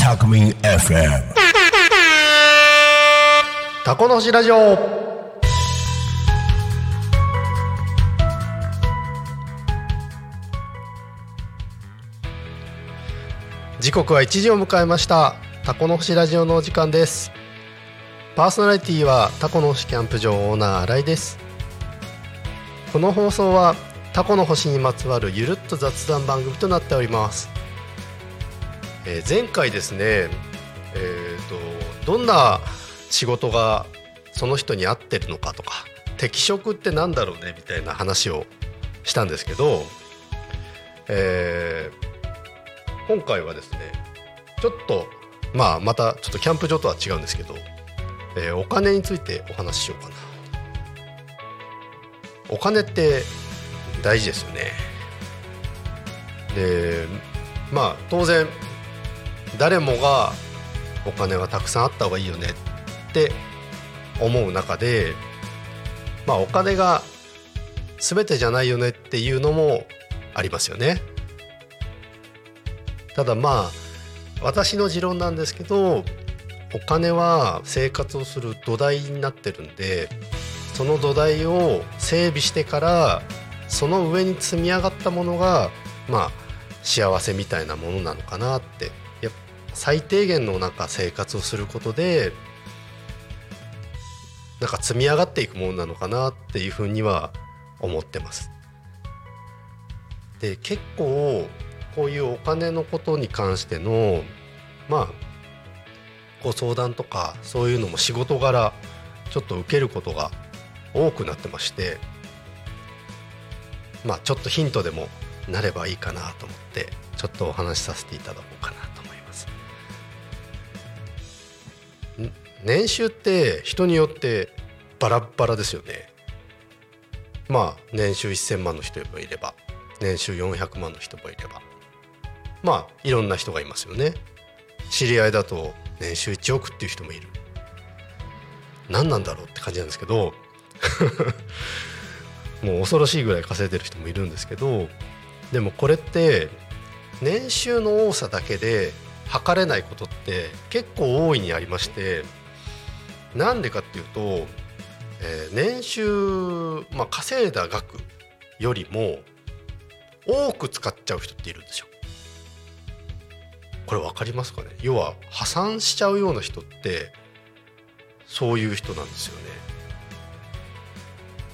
タクミン FM タコの星ラジオ。時刻は1時を迎えました。タコの星ラジオのお時間です。パーソナリティはタコの星キャンプ場オーナー新井です。この放送はタコの星にまつわるゆるっと雑談番組となっております、えー前回ですねえー、とどんな仕事がその人に合ってるのかとか適職ってなんだろうねみたいな話をしたんですけど、えー今回はですねちょっとまあまたちょっとキャンプ場とは違うんですけど、えーお金についてお話ししようかな。お金って大事ですよねでまあ当然誰もがお金はたくさんあった方がいいよねって思う中でまあお金が全てじゃないよねっていうのもありますよね。ただまあ私の持論なんですけどお金は生活をする土台になってるんでその土台を整備してからその上に積み上がったものがまあ幸せみたいなものなのかなってやっ最低限のなんか生活をすることでなんか積み上がっていくものなのかなっていうふうには思ってます。で結構こういうお金のことに関してのまあご相談とかそういうのも仕事柄ちょっと受けることが多くなってましてまあちょっとヒントでもなればいいかなと思ってちょっとお話しさせていただこうかなと思います。年収って人によってバラバラですよね。まあ年収1000万の人もいれば年収400万の人もいればまあいろんな人がいますよね。知り合いだと年収1億っていう人もいる。何なんだろうって感じなんですけど もう恐ろしいぐらい稼いでる人もいるんですけどでもこれって年収の多さだけで測れないことって結構大いにありましてなんでかっていうと、えー年収、まあ、稼いだ額よりも多く使っちゃう人っているんですよ。これ分かりますかね？要は破産しちゃうような人ってそういう人なんですよね。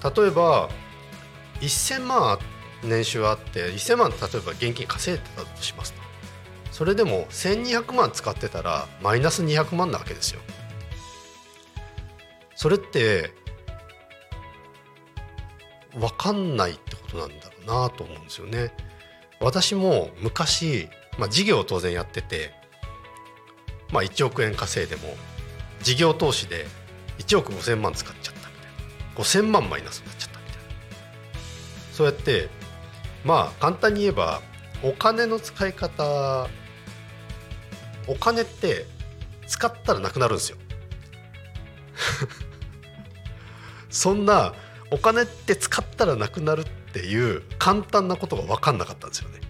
例えば1000万年収あって1000万例えば現金稼いでたとしますとそれでも1200万使ってたらマイナス200万なわけですよ。それって分かんないってことなんだろうなと思うんですよね。私も昔、まあ、事業を当然やってて、まあ、1億円稼いでも事業投資で1億5,000万使っちゃった5,000万マイナスになっちゃったみたいなそうやってまあ簡単に言えばお金の使い方お金って使ったらなくなるんですよ。そんなお金って使ったらなくなるっていう簡単なことが分かんなかったんですよね。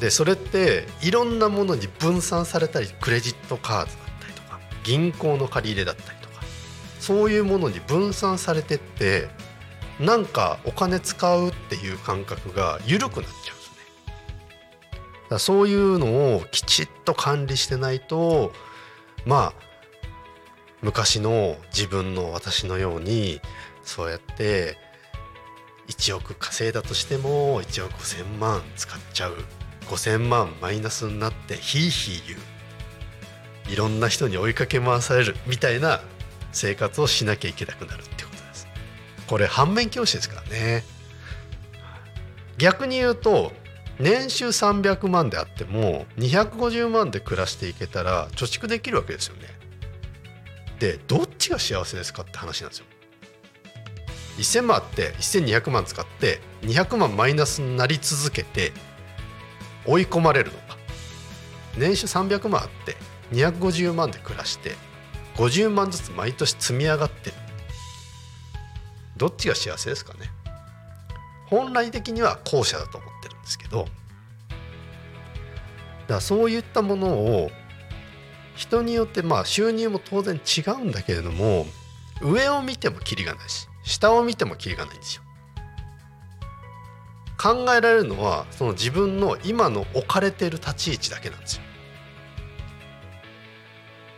でそれっていろんなものに分散されたりクレジットカードだったりとか銀行の借り入れだったりそういうものに分散されてってなんかお金使うっていう感覚が緩くなっちゃうんですね。だからそういうのをきちっと管理してないとまあ昔の自分の私のようにそうやって1億稼いだとしても1億5,000万使っちゃう5,000万マイナスになってヒーヒー言ういろんな人に追いかけ回されるみたいな生活をしなきゃいけなくなるってことです。これ反面教師ですからね。逆に言うと年収300万であっても250万で暮らしていけたら貯蓄できるわけですよね。でどっちが幸せですかって話なんですよ。1000万あって1200万使って200万マイナスになり続けて追い込まれるのか年収300万あって250万で暮らして50万ずつ毎年積み上がってるどっちが幸せですかね本来的には後者だと思ってるんですけどだからそういったものを人によってまあ収入も当然違うんだけれども上を見てもキリがないし下を見てもキリがないんですよ。考えられるのはその自分の今の置かれている立ち位置だけなんですよ。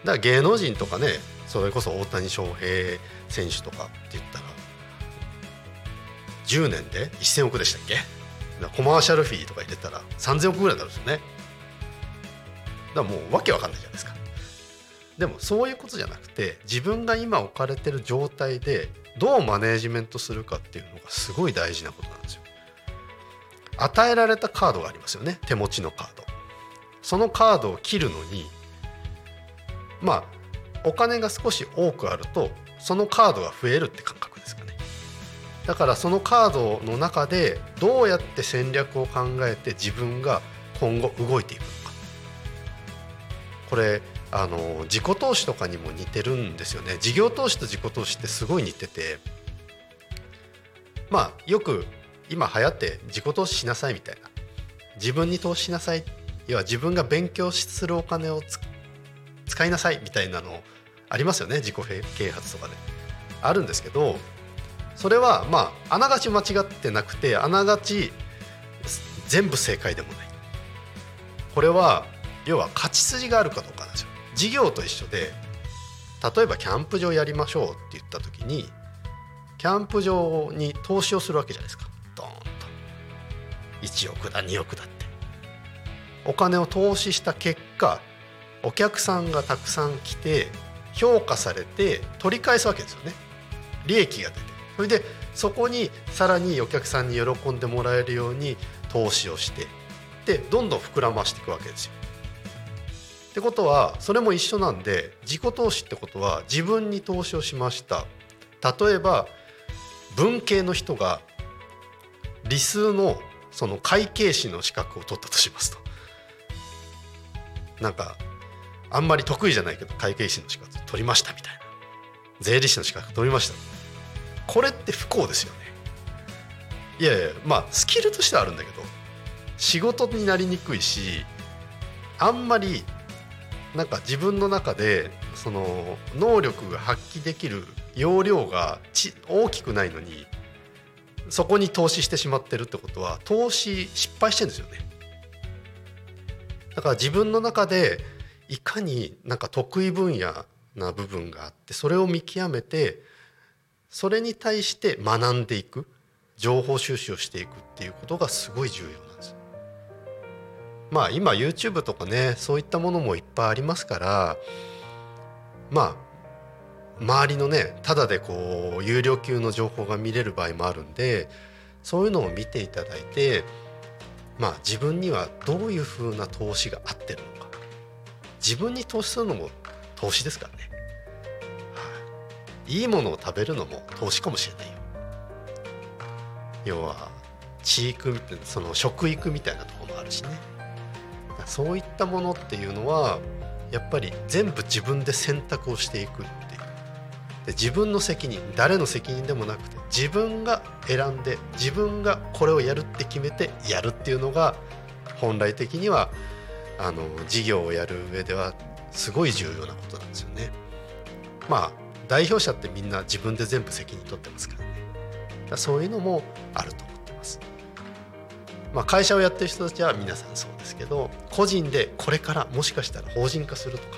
だから芸能人とかねそれこそ大谷翔平選手とかって言ったら10年で1000億でしたっけ？コマーシャルフィーとか入れたら3000億ぐらいになるんですよね。だからもうわけわかんないじゃないですか。でもそういうことじゃなくて自分が今置かれてる状態でどうマネージメントするかっていうのがすごい大事なことなんですよ。与えられたカードがありますよね。手持ちのカード。そのカードを切るのにまあお金が少し多くあるとそのカードが増えるって感覚ですかね。だからそのカードの中でどうやって戦略を考えて自分が今後動いていくのか。これあの自己投資とかにも似てるんですよね。事業投資と自己投資ってすごい似てて。まあよく今流行って自己投資しなさいみたいな。自分に投資しなさい。要は自分が勉強するお金を使いなさいみたいなのありますよね自己啓発とかで。あるんですけどそれはまああながち間違ってなくてあながち全部正解でもない。これは要は勝ち筋があるかどうかなんですよ。事業と一緒で例えばキャンプ場やりましょうって言った時にキャンプ場に投資をするわけじゃないですか。ドーンと。1億だ2億だって。お金を投資した結果お客さんがたくさん来て評価されて取り返すわけですよね。利益が出て。それでそこにさらにお客さんに喜んでもらえるように投資をして。でどんどん膨らましていくわけですよ。ってことはそれも一緒なんで自己投資ってことは自分に投資をしました。例えば文系の人が理数のその会計士の資格を取ったとしますと。なんかあんまり得意じゃないけど会計士の資格取りましたみたいな。税理士の資格取りました。これって不幸ですよね。いやいやまあスキルとしてはあるんだけど仕事になりにくいしあんまりなんか自分の中でその能力が発揮できる容量がち大きくないのにそこに投資してしまってるってことは投資失敗してんですよね。だから自分の中でいかになんか得意分野な部分があってそれを見極めてそれに対して学んでいく情報収集をしていくっていうことがすごい重要なんです。まあ今 YouTube とかねそういったものもいっぱいありますからまあ周りのねただでこう有料級の情報が見れる場合もあるんでそういうのを見ていただいてまあ自分にはどういうふうな投資が合ってるのか。自分に投資するのも投資ですからね、はい、いいものを食べるのも投資かもしれないよ。要は地育その食育みたいなところもあるしね。そういったものっていうのはやっぱり全部自分で選択をしていくっていう。で自分の責任誰の責任でもなくて自分が選んで自分がこれをやるって決めてやるっていうのが本来的にはあの事業をやる上ではすごい重要なことなんですよね。まあ代表者ってみんな自分で全部責任取ってますからね。だそういうのもあると思ってます。まあ、会社をやってる人たちは皆さんそうですけど個人でこれからもしかしたら法人化するとか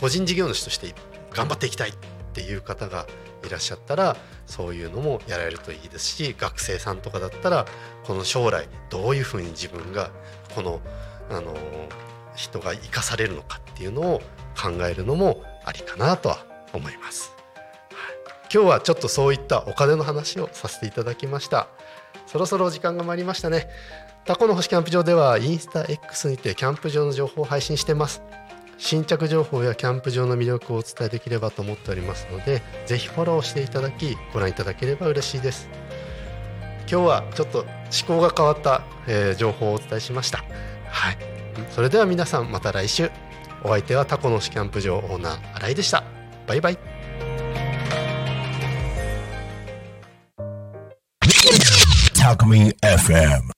個人事業主として頑張っていきたいっていう方がいらっしゃったらそういうのもやられるといいですし学生さんとかだったらこの将来どういうふうに自分がこのあの人が生かされるのかっていうのを考えるのもありかなとは思います。今日はちょっとそういったお金の話をさせていただきました。そろそろお時間が参りましたね。タコの星キャンプ場ではインスタ X にてキャンプ場の情報を配信してます。新着情報やキャンプ場の魅力をお伝えできればと思っておりますのでぜひフォローしていただきご覧いただければ嬉しいです。今日はちょっと思考が変わった、えー、情報をお伝えしました。はい、それでは皆さんまた来週。お相手はタコのスキャンプ場オーナー新井でした。バイバイ。FM